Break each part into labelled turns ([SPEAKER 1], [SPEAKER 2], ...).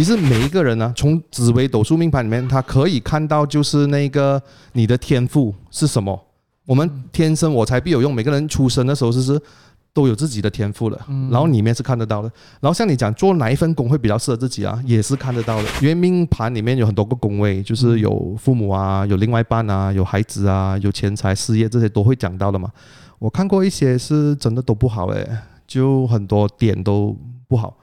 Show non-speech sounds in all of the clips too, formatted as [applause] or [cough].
[SPEAKER 1] 其实每一个人呢，从紫微斗数命盘里面，他可以看到就是那个你的天赋是什么。我们天生我材必有用，每个人出生的时候就是都有自己的天赋的，然后里面是看得到的。然后像你讲做哪一份工会比较适合自己啊，也是看得到的。因为命盘里面有很多个宫位，就是有父母啊，有另外一半啊，有孩子啊，有钱财、事业这些都会讲到的嘛。我看过一些是真的都不好诶，就很多点都不好。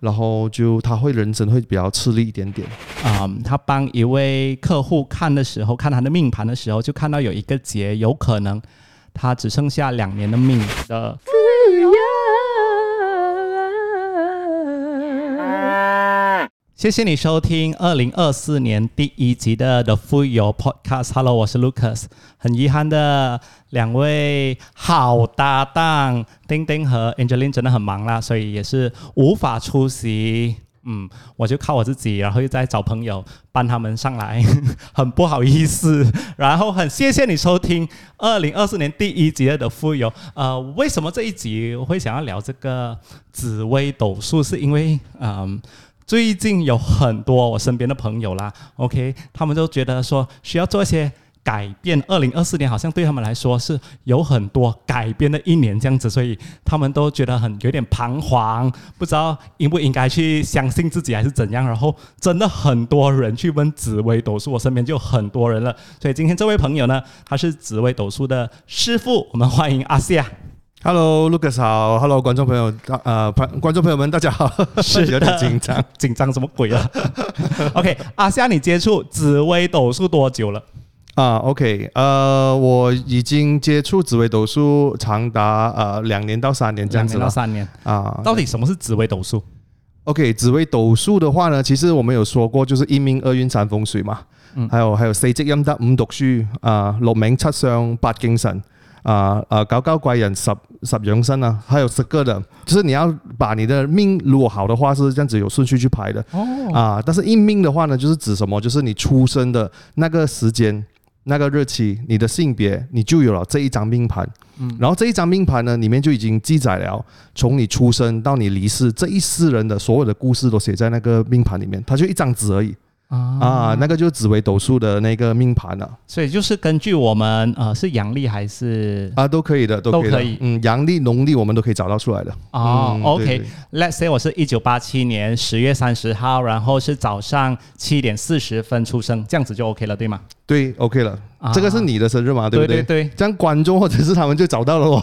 [SPEAKER 1] 然后就他会人生会比较吃力一点点
[SPEAKER 2] 啊。他帮一位客户看的时候，看他的命盘的时候，就看到有一个劫，有可能他只剩下两年的命的。谢谢你收听二零二四年第一集的 The Full Podcast。Hello，我是 Lucas。很遗憾的，两位好搭档丁丁和 Angeline 真的很忙啦，所以也是无法出席。嗯，我就靠我自己，然后又在找朋友帮他们上来，[laughs] 很不好意思。然后很谢谢你收听二零二四年第一集的 The Full。呃，为什么这一集我会想要聊这个紫微斗数？是因为嗯。最近有很多我身边的朋友啦，OK，他们都觉得说需要做一些改变。二零二四年好像对他们来说是有很多改变的一年这样子，所以他们都觉得很有点彷徨，不知道应不应该去相信自己还是怎样。然后真的很多人去问紫薇斗数，我身边就很多人了。所以今天这位朋友呢，他是紫薇斗数的师傅，我们欢迎阿西亚。
[SPEAKER 1] Hello，Lucas 好，Hello，观众朋友，呃，观众朋友们，大家好，
[SPEAKER 2] 是 [laughs]
[SPEAKER 1] 有点紧张，
[SPEAKER 2] 紧张什么鬼啊？[laughs] OK，阿夏，你接触紫微斗数多久了？
[SPEAKER 1] 啊，OK，呃，我已经接触紫微斗数长达呃两年到三年这样子
[SPEAKER 2] 了。两年到三年啊，到底什么是紫微斗数
[SPEAKER 1] ？OK，紫微斗数的话呢，其实我们有说过，就是一命二运三风水嘛，嗯，还有还有四积阴德五读书啊，六名七相八精神。啊啊，高高怪人十十养生啊，还有十个的，就是你要把你的命如果好的话是这样子有顺序去排的哦啊，但是应命的话呢，就是指什么？就是你出生的那个时间、那个日期、你的性别，你就有了这一张命盘。嗯，然后这一张命盘呢，里面就已经记载了从你出生到你离世这一世人的所有的故事都写在那个命盘里面，它就一张纸而已。啊。那个就是紫微斗数的那个命盘了，
[SPEAKER 2] 所以就是根据我们呃是阳历还是
[SPEAKER 1] 啊都可以的，都可以，嗯，阳历、农历我们都可以找到出来的。
[SPEAKER 2] 哦，OK，Let's say 我是一九八七年十月三十号，然后是早上七点四十分出生，这样子就 OK 了，对吗？
[SPEAKER 1] 对，OK 了，这个是你的生日嘛？对不对？
[SPEAKER 2] 对对，
[SPEAKER 1] 这样观众或者是他们就找到了我，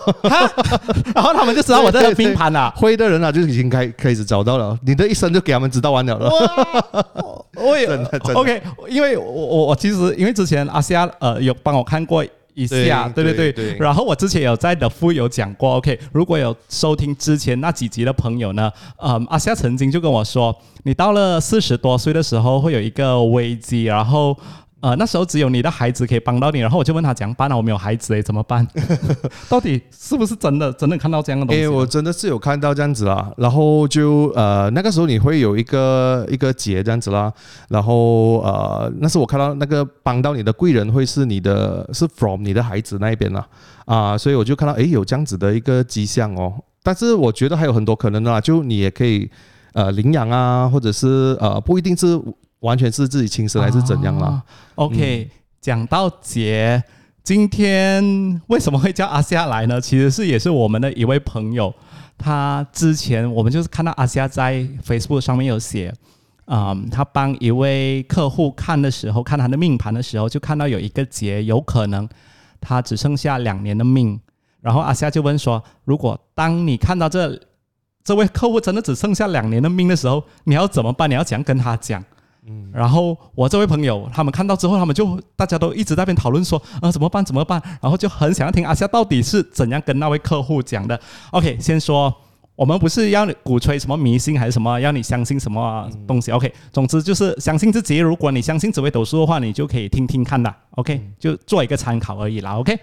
[SPEAKER 1] [laughs]
[SPEAKER 2] 然后他们就知道我的命盘了。
[SPEAKER 1] 会的人啊，就已经开开始找到了，你的一生就给他们知道完了了。[laughs]
[SPEAKER 2] 我也 [laughs] OK，因为我我我其实因为之前阿夏呃有帮我看过一下，对对对，然后我之前有在的富有讲过，OK，如果有收听之前那几集的朋友呢，嗯，阿夏曾经就跟我说，你到了四十多岁的时候会有一个危机，然后。呃，那时候只有你的孩子可以帮到你，然后我就问他怎样办啊？我没有孩子诶，怎么办？[laughs] 到底是不是真的？真的看到这样的东西？
[SPEAKER 1] 哎，我真的是有看到这样子啦。然后就呃，那个时候你会有一个一个节这样子啦。然后呃，那是我看到那个帮到你的贵人会是你的，是 from 你的孩子那一边啦。啊，所以我就看到哎有这样子的一个迹象哦。但是我觉得还有很多可能啦，就你也可以呃领养啊，或者是呃不一定是。完全是自己亲生还是怎样啦
[SPEAKER 2] ？OK，讲到节，今天为什么会叫阿夏来呢？其实是也是我们的一位朋友，他之前我们就是看到阿夏在 Facebook 上面有写，嗯，他帮一位客户看的时候，看他的命盘的时候，就看到有一个劫，有可能他只剩下两年的命。然后阿夏就问说：如果当你看到这这位客户真的只剩下两年的命的时候，你要怎么办？你要怎样跟他讲？嗯，然后我这位朋友他们看到之后，他们就大家都一直在边讨论说啊怎么办怎么办，然后就很想要听阿夏到底是怎样跟那位客户讲的。OK，先说我们不是要鼓吹什么迷信还是什么，要你相信什么东西。OK，总之就是相信自己。如果你相信紫微斗数的话，你就可以听听看的。OK，就做一个参考而已啦。OK。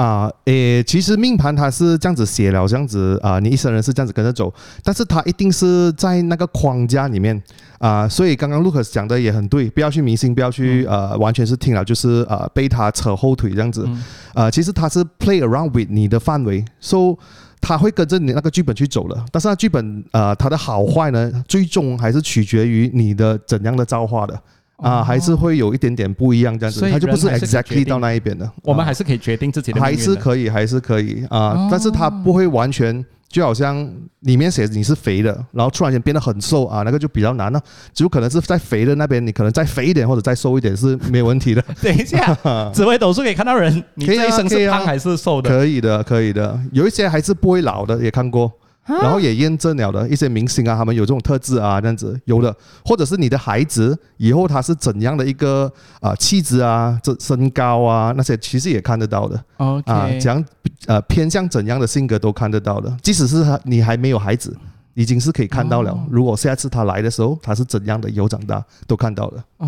[SPEAKER 1] 啊，诶，其实命盘它是这样子写了，这样子啊，你一生人是这样子跟着走，但是它一定是在那个框架里面啊，所以刚刚 Lucas 讲的也很对，不要去迷信，不要去呃，完全是听了就是呃被他扯后腿这样子，呃，其实他是 play around with 你的范围，so 他会跟着你那个剧本去走了，但是那剧本呃它的好坏呢，最终还是取决于你的怎样的造化的。啊，还是会有一点点不一样这样子，他就不是 exactly 到那一边的。
[SPEAKER 2] 我们还是可以决定自己的，
[SPEAKER 1] 还是可以，还是可以啊。但是它不会完全，就好像里面写你是肥的，然后突然间变得很瘦啊，那个就比较难了。只有可能是在肥的那边，你可能再肥一点或者再瘦一点是没有问题的。[laughs]
[SPEAKER 2] 等一下，[laughs] 紫微斗数可以看到人，你这一生是胖还是瘦的？
[SPEAKER 1] 可以的，可以的。有一些还是不会老的，也看过。然后也验证了的一些明星啊，他们有这种特质啊，这样子有的，或者是你的孩子以后他是怎样的一个啊气质啊，这身高啊那些其实也看得到的。
[SPEAKER 2] OK，
[SPEAKER 1] 啊，讲呃偏向怎样的性格都看得到的，即使是他你还没有孩子。已经是可以看到了。如果下次他来的时候，他是怎样的有长大，都看到了。
[SPEAKER 2] 哦，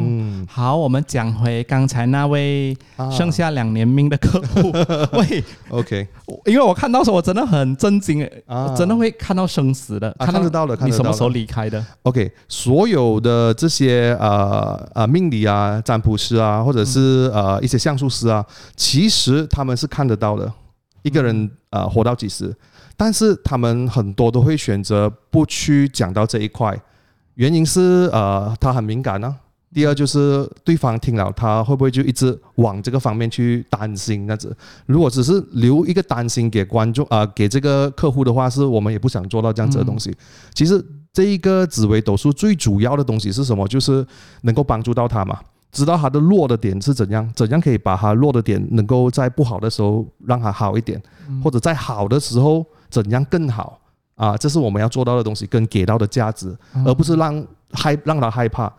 [SPEAKER 2] 嗯，好，我们讲回刚才那位剩下两年命的客户。[laughs] 喂
[SPEAKER 1] ，OK，
[SPEAKER 2] 因为我看到时候我真的很震惊，啊，真的会看到生死的，
[SPEAKER 1] 看得到的。
[SPEAKER 2] 你什么时候离开的
[SPEAKER 1] ？OK，所有的这些呃呃命理啊、占卜师啊，或者是呃一些相术师啊，其实他们是看得到的。一个人呃活到几时？但是他们很多都会选择不去讲到这一块，原因是呃他很敏感呢。第二就是对方听了他会不会就一直往这个方面去担心？那子如果只是留一个担心给观众啊，给这个客户的话，是我们也不想做到这样子的东西。其实这一个紫微斗数最主要的东西是什么？就是能够帮助到他嘛，知道他的弱的点是怎样，怎样可以把他弱的点能够在不好的时候让他好一点，或者在好的时候。怎样更好啊？这是我们要做到的东西，跟给到的价值，而不是让害让他害怕。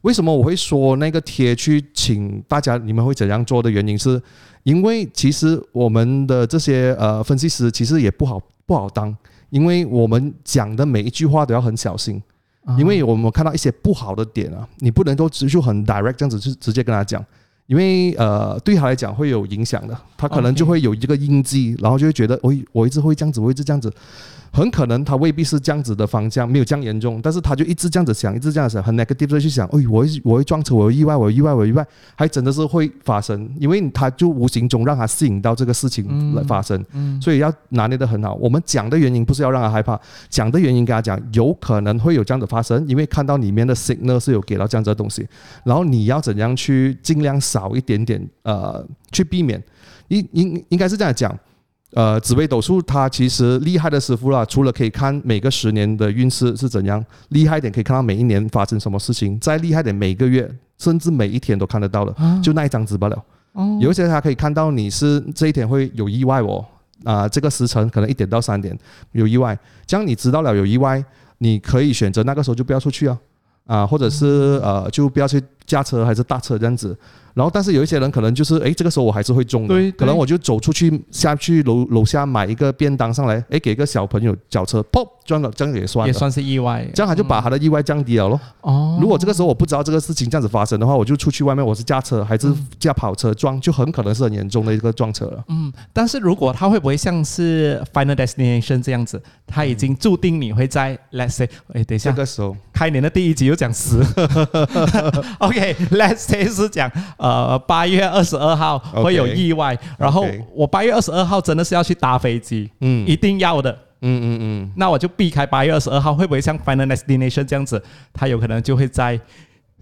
[SPEAKER 1] 为什么我会说那个贴去请大家？你们会怎样做的原因是，因为其实我们的这些呃分析师其实也不好不好当，因为我们讲的每一句话都要很小心，因为我们看到一些不好的点啊，你不能够直就很 direct 这样子去直接跟他讲。因为呃，对他来讲会有影响的，他可能就会有一个印记，然后就会觉得，我我一直会这样子，我一直这样子。很可能他未必是这样子的方向，没有这样严重，但是他就一直这样子想，一直这样想，很 negative 的去想，哎，我我会撞车，我有意外，我有意外，我有意外，还真的是会发生，因为他就无形中让他吸引到这个事情来发生，所以要拿捏的很好。我们讲的原因不是要让他害怕，讲的原因跟他讲，有可能会有这样子发生，因为看到里面的 signal 是有给到这样子的东西，然后你要怎样去尽量少一点点，呃，去避免，应应应该是这样讲。呃，紫微斗数它其实厉害的师傅啦，除了可以看每个十年的运势是怎样，厉害一点可以看到每一年发生什么事情，再厉害点每个月甚至每一天都看得到的，就那一张纸罢了。有一些他可以看到你是这一天会有意外哦，啊，这个时辰可能一点到三点有意外，这样你知道了有意外，你可以选择那个时候就不要出去啊，啊，或者是呃就不要去驾车还是大车这样子。然后，但是有一些人可能就是，哎，这个时候我还是会中的，可能我就走出去下去楼楼下买一个便当上来，哎，给个小朋友脚车，砰，撞了，这样也算，
[SPEAKER 2] 也算是意外，
[SPEAKER 1] 这样他就把他的意外降低了咯。哦，如果这个时候我不知道这个事情这样子发生的话，我就出去外面，我是驾车还是驾跑车撞，就很可能是很严重的一个撞车了。
[SPEAKER 2] 嗯，但是如果他会不会像是 Final Destination 这样子，他已经注定你会在 Let's say，哎，等一下，
[SPEAKER 1] 这个时候
[SPEAKER 2] 开年的第一集又讲十。[laughs] OK，Let's say 是讲。呃，八月二十二号会有意外，然后我八月二十二号真的是要去搭飞机，嗯，一定要的，嗯嗯嗯，那我就避开八月二十二号，会不会像 Final Destination 这样子，他有可能就会在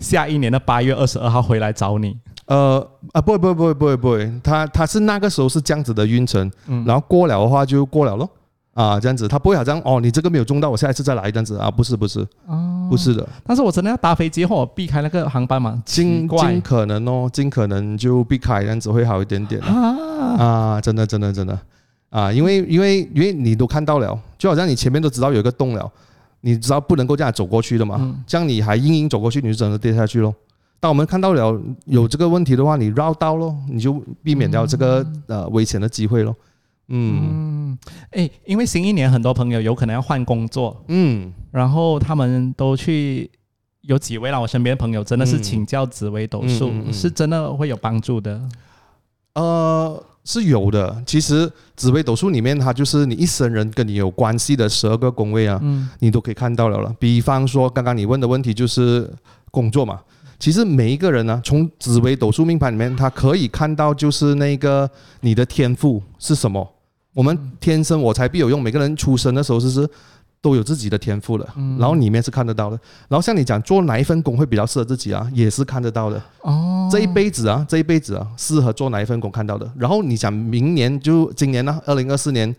[SPEAKER 2] 下一年的八月二十二号回来找你？
[SPEAKER 1] 呃啊，不会不会不会不会不会，他他是那个时候是这样子的运程，嗯，然后过了的话就过了咯。啊，这样子，他不会好像哦，你这个没有中到，我下一次再来这样子啊，不是不是，哦，不是的。
[SPEAKER 2] 但是我真的要搭飞机或避开那个航班嘛，
[SPEAKER 1] 尽尽可能哦，尽可能就避开，这样子会好一点点。啊。啊，真的真的真的。啊，因为因为因为你都看到了，就好像你前面都知道有一个洞了，你知道不能够这样走过去的嘛，这样你还硬硬走过去，你就真的跌下去喽。当我们看到了有这个问题的话，你绕道喽，你就避免掉这个呃危险的机会喽。
[SPEAKER 2] 嗯，哎，因为新一年很多朋友有可能要换工作，嗯，然后他们都去有几位啦我身边的朋友真的是请教紫微斗数，是真的会有帮助的。
[SPEAKER 1] 呃，是有的。其实紫微斗数里面，它就是你一生人跟你有关系的十二个宫位啊，你都可以看到了了。比方说，刚刚你问的问题就是工作嘛。其实每一个人呢，从紫微斗数命盘里面，他可以看到就是那个你的天赋是什么。我们天生我材必有用，每个人出生的时候就是。都有自己的天赋了，然后里面是看得到的。然后像你讲做哪一份工会比较适合自己啊，也是看得到的。哦，这一辈子啊，这一辈子啊，适合做哪一份工看到的。然后你讲明年就今年呢，二零二四年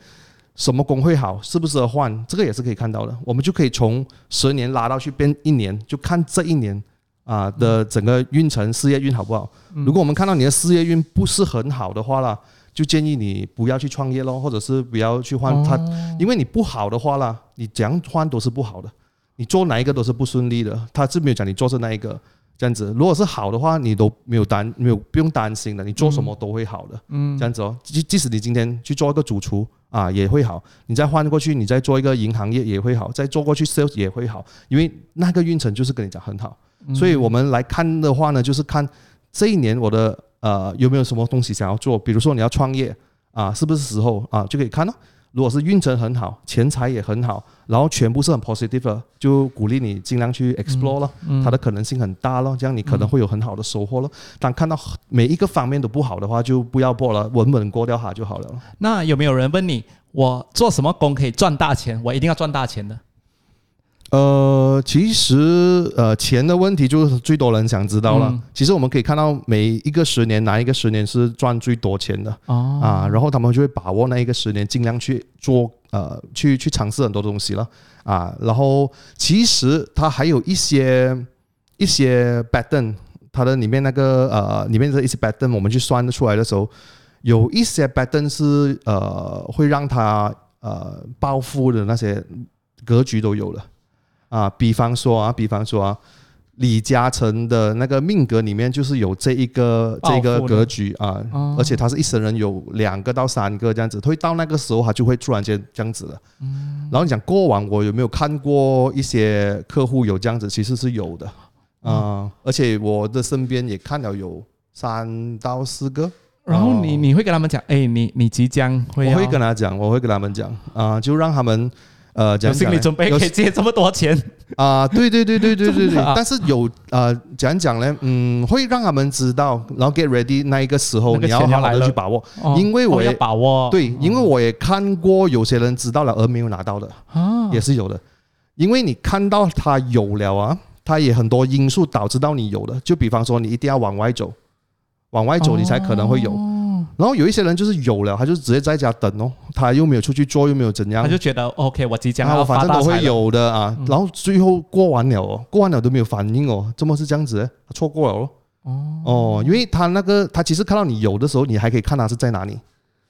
[SPEAKER 1] 什么工会好，适不适合换，这个也是可以看到的。我们就可以从十年拉到去变一年，就看这一年啊的整个运程，事业运好不好。如果我们看到你的事业运不是很好的话啦。就建议你不要去创业咯，或者是不要去换它，因为你不好的话啦，你怎样换都是不好的，你做哪一个都是不顺利的。他是没有讲你做是哪一个这样子，如果是好的话，你都没有担没有不用担心的，你做什么都会好的。嗯，这样子哦，即即使你今天去做一个主厨啊，也会好。你再换过去，你再做一个银行业也会好，再做过去 sales 也会好，因为那个运程就是跟你讲很好。所以我们来看的话呢，就是看这一年我的。呃，有没有什么东西想要做？比如说你要创业啊，是不是时候啊？就可以看咯。如果是运程很好，钱财也很好，然后全部是很 positive，就鼓励你尽量去 explore 咯。它的可能性很大咯，这样你可能会有很好的收获咯。当看到每一个方面都不好的话，就不要过了，稳稳过掉它就好了。
[SPEAKER 2] 那有没有人问你，我做什么工可以赚大钱？我一定要赚大钱的。
[SPEAKER 1] 呃，其实呃，钱的问题就是最多人想知道了。其实我们可以看到每一个十年，哪一个十年是赚最多钱的啊？然后他们就会把握那一个十年，尽量去做呃，去去尝试很多东西了啊。然后其实它还有一些一些 pattern，它的里面那个呃，里面的一些 pattern，我们去算得出来的时候，有一些 pattern 是呃，会让他呃暴富的那些格局都有了。啊，比方说啊，比方说啊，李嘉诚的那个命格里面就是有这一个这个格局啊，而且他是一生人有两个到三个这样子，会到那个时候他就会突然间这样子了。嗯，然后你讲过往我有没有看过一些客户有这样子，其实是有的。啊，而且我的身边也看了有三到四个。
[SPEAKER 2] 然后你你会跟他们讲，哎，你你即将会，
[SPEAKER 1] 我会跟他讲，我会跟他们讲。啊，就让他们。
[SPEAKER 2] 呃，有心理准备可以借这么多钱
[SPEAKER 1] 啊？对对对对对对对。[laughs] 但是有呃，讲讲呢，嗯，会让他们知道，然后 get ready 那一个时候，你要好好的去把握，因为我
[SPEAKER 2] 也把握。
[SPEAKER 1] 对，因为我也看过有些人知道了而没有拿到的啊，也是有的。因为你看到他有了啊，他也很多因素导致到你有的，就比方说你一定要往外走，往外走你才可能会有。然后有一些人就是有了，他就直接在家等哦，他又没有出去做，又没有怎样，
[SPEAKER 2] 他就觉得 OK，我即将要反
[SPEAKER 1] 正都会有的啊。然后最后过完了哦，过完了都没有反应哦，怎么是这样子？他错过了哦。哦，因为他那个他其实看到你有的时候，你还可以看他是在哪里。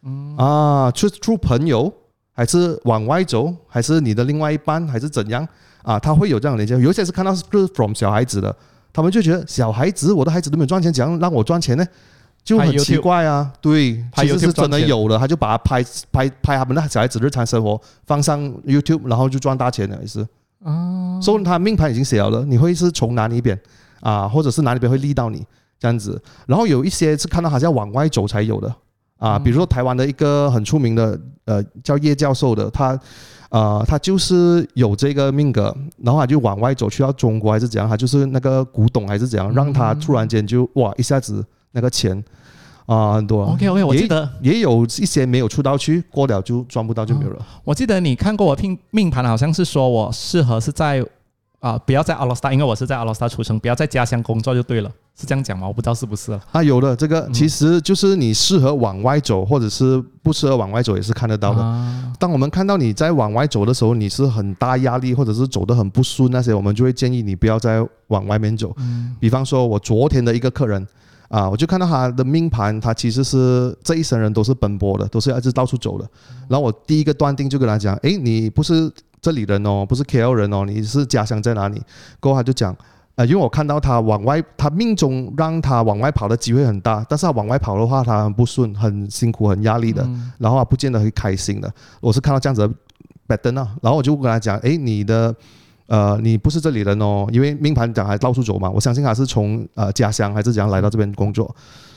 [SPEAKER 1] 嗯啊，出出朋友还是往外走，还是你的另外一半，还是怎样啊？他会有这样连接。有些是看到是 from 小孩子的，他们就觉得小孩子，我的孩子都没有赚钱，怎样让我赚钱呢？就很奇怪啊，对，其实是真的有了，他就把它拍拍拍他们的小孩子日常生活放上 YouTube，然后就赚大钱了，也是。哦。所以他命盘已经写了，你会是从哪里边啊，或者是哪里边会利到你这样子。然后有一些是看到好像往外走才有的啊，比如说台湾的一个很出名的呃叫叶教授的，他呃他就是有这个命格，然后他就往外走去到中国还是怎样，他就是那个古董还是怎样，让他突然间就哇一下子。那个钱啊，很多。
[SPEAKER 2] OK OK，我记得
[SPEAKER 1] 也有一些没有出道区，过了就赚不到就没有了。
[SPEAKER 2] 我记得你看过我命命盘，好像是说我适合是在啊，不要在阿拉斯加，因为我是在阿拉斯加出生，不要在家乡工作就对了，是这样讲吗？我不知道是不是
[SPEAKER 1] 啊。有的这个其实就是你适合往外走，或者是不适合往外走，也是看得到的。当我们看到你在往外走的时候，你是很大压力，或者是走得很不顺那些，我们就会建议你不要再往外面走。比方说，我昨天的一个客人。啊，我就看到他的命盘，他其实是这一生人都是奔波的，都是一直到处走的。然后我第一个断定就跟他讲，诶，你不是这里人哦，不是 KL 人哦，你是家乡在哪里？过后他就讲，呃，因为我看到他往外，他命中让他往外跑的机会很大，但是他往外跑的话，他很不顺，很辛苦，很压力的，然后他不见得会开心的。我是看到这样子的 pattern 啊，然后我就跟他讲，诶，你的。呃，你不是这里人哦，因为命盘讲还到处走嘛，我相信他是从呃家乡还是怎样来到这边工作，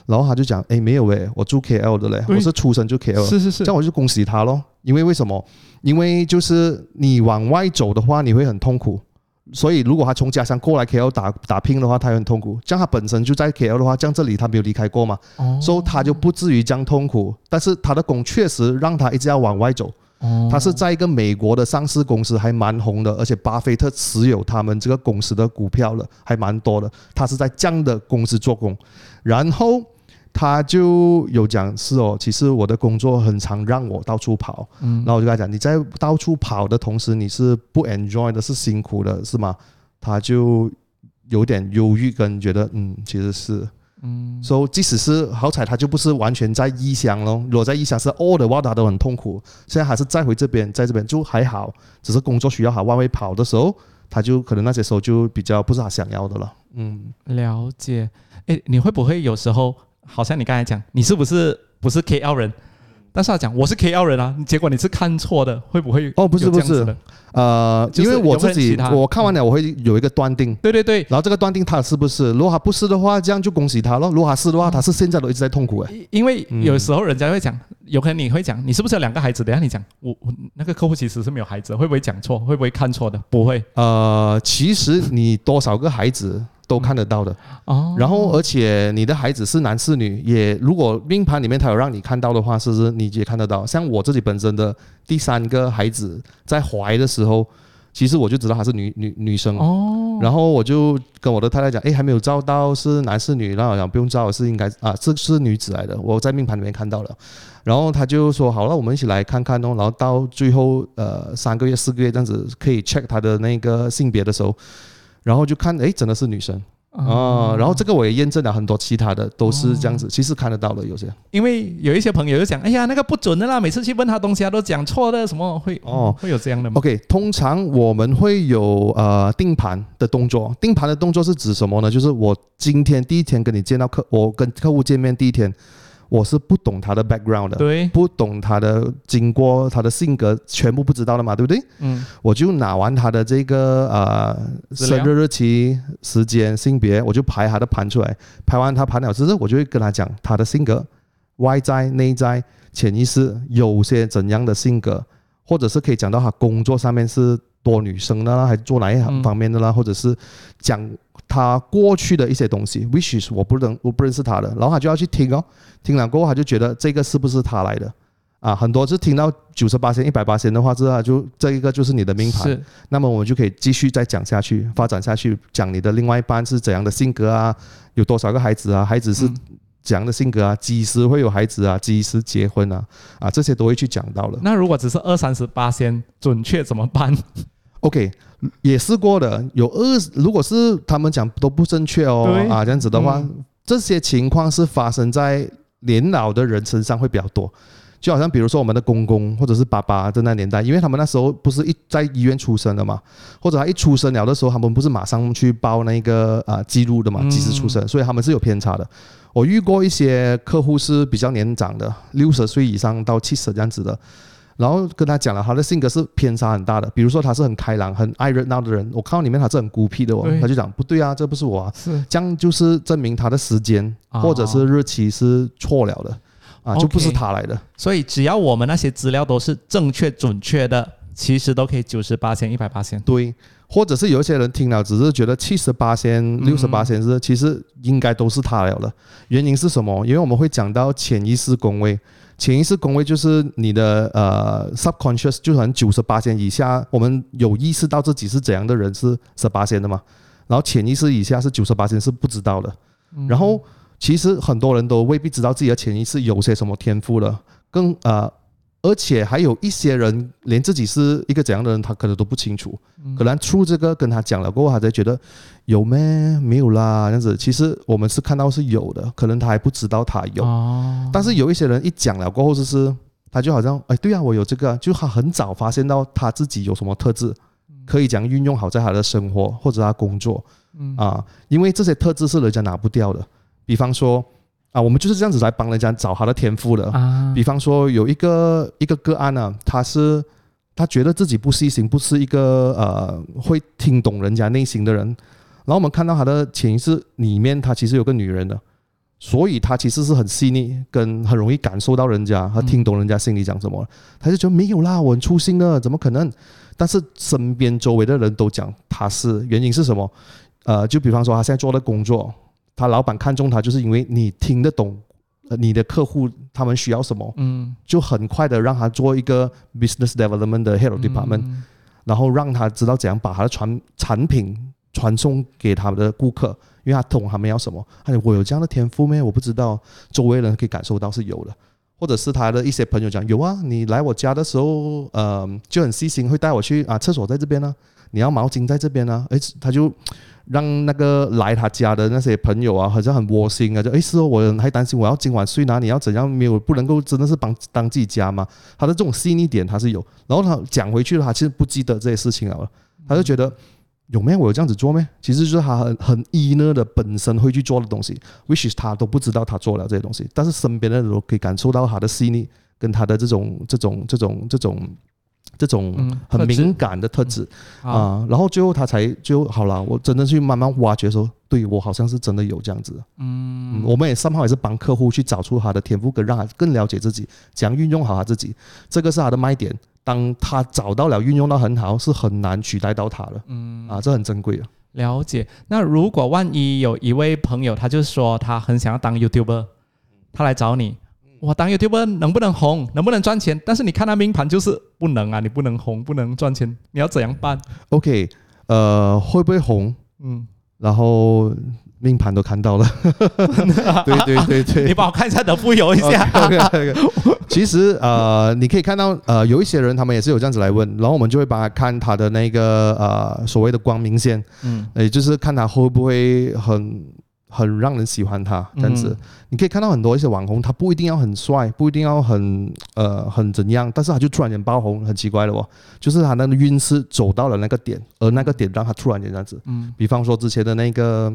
[SPEAKER 1] 然后他就讲，哎，没有诶，我住 KL 的嘞，我是出生就 KL，
[SPEAKER 2] 是是是，
[SPEAKER 1] 这样我就恭喜他咯，因为为什么？因为就是你往外走的话，你会很痛苦。所以，如果他从家乡过来 KL 打打拼的话，他也很痛苦。像他本身就在 KL 的话，像这里他没有离开过嘛，所以他就不至于这样痛苦。但是他的工确实让他一直要往外走。他是在一个美国的上市公司，还蛮红的，而且巴菲特持有他们这个公司的股票了，还蛮多的。他是在这样的公司做工，然后。他就有讲是哦，其实我的工作很常让我到处跑，嗯，然后我就跟他讲，你在到处跑的同时，你是不 enjoy 的，是辛苦的，是吗？他就有点忧郁，跟觉得嗯，其实是，嗯，所以即使是好彩，他就不是完全在异乡咯。如果在异乡是 all 的话，他都很痛苦。现在还是再回这边，在这边就还好，只是工作需要他往外跑的时候，他就可能那些时候就比较不是他想要的了。嗯，
[SPEAKER 2] 了解。哎，你会不会有时候？好像你刚才讲，你是不是不是 KL 人？但是他讲我是 KL 人啊，结果你是看错的，会不会？
[SPEAKER 1] 哦，不是不是，呃，因为我自己我看完了，我会有一个断定。
[SPEAKER 2] 对对对，
[SPEAKER 1] 然后这个断定他是不是？如果他不是的话，这样就恭喜他了。如果他是的话，他是现在都一直在痛苦哎。
[SPEAKER 2] 因为有时候人家会讲，有可能你会讲，你是不是有两个孩子？等下你讲，我我那个客户其实是没有孩子，会不会讲错？会不会看错的？不会。
[SPEAKER 1] 呃，其实你多少个孩子？都看得到的哦，然后而且你的孩子是男是女，也如果命盘里面他有让你看到的话，是不是你也看得到？像我自己本身的第三个孩子在怀的时候，其实我就知道她是女女女生哦，然后我就跟我的太太讲，哎，还没有照到是男是女，然后讲不用照，是应该啊，这是女子来的，我在命盘里面看到了，然后他就说好了，我们一起来看看哦，然后到最后呃三个月四个月这样子可以 check 他的那个性别的时候。然后就看，哎，真的是女生啊！然后这个我也验证了很多其他的都是这样子，其实看得到的有些。
[SPEAKER 2] 因为有一些朋友就讲，哎呀，那个不准的啦，每次去问他东西，他都讲错的，什么会哦，会有这样的吗
[SPEAKER 1] ？OK，通常我们会有呃定盘的动作，定盘的动作是指什么呢？就是我今天第一天跟你见到客，我跟客户见面第一天。我是不懂他的 background 的，
[SPEAKER 2] 对，
[SPEAKER 1] 不懂他的经过，他的性格全部不知道的嘛，对不对？嗯，我就拿完他的这个呃生日日期、时间、性别，我就排他的盘出来。排完他盘了之后，我就会跟他讲他的性格，外在、内在、潜意识有些怎样的性格，或者是可以讲到他工作上面是多女生的啦，还是做哪一行方面的啦，或者是讲。他过去的一些东西，which is 我不能我不认识他的，然后他就要去听哦，听了过后他就觉得这个是不是他来的？啊？很多是听到九十八仙、一百八仙的话之后，就这一个就是你的命盘，那么我们就可以继续再讲下去，发展下去，讲你的另外一半是怎样的性格啊，有多少个孩子啊，孩子是怎样的性格啊，几时会有孩子啊，几时结婚啊，啊，这些都会去讲到了。
[SPEAKER 2] 那如果只是二三十八仙准确怎么办
[SPEAKER 1] ？OK，也试过的，有二，如果是他们讲都不正确哦，啊，这样子的话，这些情况是发生在年老的人身上会比较多，就好像比如说我们的公公或者是爸爸的那年代，因为他们那时候不是一在医院出生的嘛，或者他一出生了的时候，他们不是马上去报那个啊记录的嘛，及时出生，所以他们是有偏差的。我遇过一些客户是比较年长的，六十岁以上到七十这样子的。然后跟他讲了，他的性格是偏差很大的。比如说，他是很开朗、很爱热闹的人，我看到里面他是很孤僻的哦。他就讲不对啊，这不是我啊。
[SPEAKER 2] 是
[SPEAKER 1] 这样，就是证明他的时间或者是日期是错了的啊，就不是他来的。
[SPEAKER 2] 所以只要我们那些资料都是正确准确的，其实都可以九十八千、一百八千。
[SPEAKER 1] 对，或者是有一些人听了只是觉得七十八千、六十八千是，其实应该都是他了的。原因是什么？因为我们会讲到潜意识宫位。潜意识工位就是你的呃 subconscious，就很九十八线以下，我们有意识到自己是怎样的人是十八线的嘛，然后潜意识以下是九十八线是不知道的，然后其实很多人都未必知道自己的潜意识有些什么天赋了，更呃。而且还有一些人连自己是一个怎样的人，他可能都不清楚。可能出这个跟他讲了过后，他才觉得有咩没有啦这样子。其实我们是看到是有的，可能他还不知道他有。但是有一些人一讲了过后，就是他就好像哎，对啊，我有这个，就他很早发现到他自己有什么特质，可以讲运用好在他的生活或者他工作啊，因为这些特质是人家拿不掉的。比方说。啊，我们就是这样子来帮人家找他的天赋的。啊，比方说有一个一个个案呢，他是他觉得自己不细心，不是一个呃会听懂人家内心的人。然后我们看到他的潜意识里面，他其实有个女人的，所以他其实是很细腻，跟很容易感受到人家和听懂人家心里讲什么。他就觉得没有啦，我很粗心的，怎么可能？但是身边周围的人都讲他是，原因是什么？呃，就比方说他现在做的工作，他老板看中他，就是因为你听得懂。你的客户他们需要什么？嗯，就很快的让他做一个 business development 的 head department，然后让他知道怎样把他的传产品传送给他们的顾客，因为他懂他们要什么。他我有这样的天赋没？我不知道，周围人可以感受到是有的，或者是他的一些朋友讲有啊，你来我家的时候，呃，就很细心，会带我去啊，厕所在这边呢，你要毛巾在这边呢，哎，他就。让那个来他家的那些朋友啊，好像很窝心啊，就哎是哦，我还担心我要今晚睡哪里，要怎样没有不能够真的是帮当自己家吗？他的这种细腻点他是有，然后他讲回去了，他其实不记得这些事情了，他就觉得有没有我有这样子做没？其实就是他很很 inner 的本身会去做的东西，which is 他都不知道他做了这些东西，但是身边的人可以感受到他的细腻跟他的这种这种这种。这种很敏感的特质啊，然后最后他才就好了。我真的去慢慢挖掘说，对我好像是真的有这样子。嗯，我们也三号也是帮客户去找出他的天赋，跟让他更了解自己，怎样运用好他自己。这个是他的卖点。当他找到了运用到很好，是很难取代到他的。嗯，啊，这很珍贵的。
[SPEAKER 2] 了解。那如果万一有一位朋友，他就说他很想要当 YouTuber，他来找你。我当 YouTuber 能不能红，能不能赚钱？但是你看他命盘就是不能啊，你不能红，不能赚钱，你要怎样办
[SPEAKER 1] ？OK，呃，会不会红？嗯，然后命盘都看到了，[laughs] 对对对对，
[SPEAKER 2] 你帮我看一下的富有一下。
[SPEAKER 1] 其实呃，你可以看到呃，有一些人他们也是有这样子来问，然后我们就会帮他看他的那个呃所谓的光明线，嗯，也就是看他会不会很。很让人喜欢他这样子，你可以看到很多一些网红，他不一定要很帅，不一定要很呃很怎样，但是他就突然间爆红，很奇怪的哦，就是他那个运势走到了那个点，而那个点让他突然间这样子。嗯，比方说之前的那个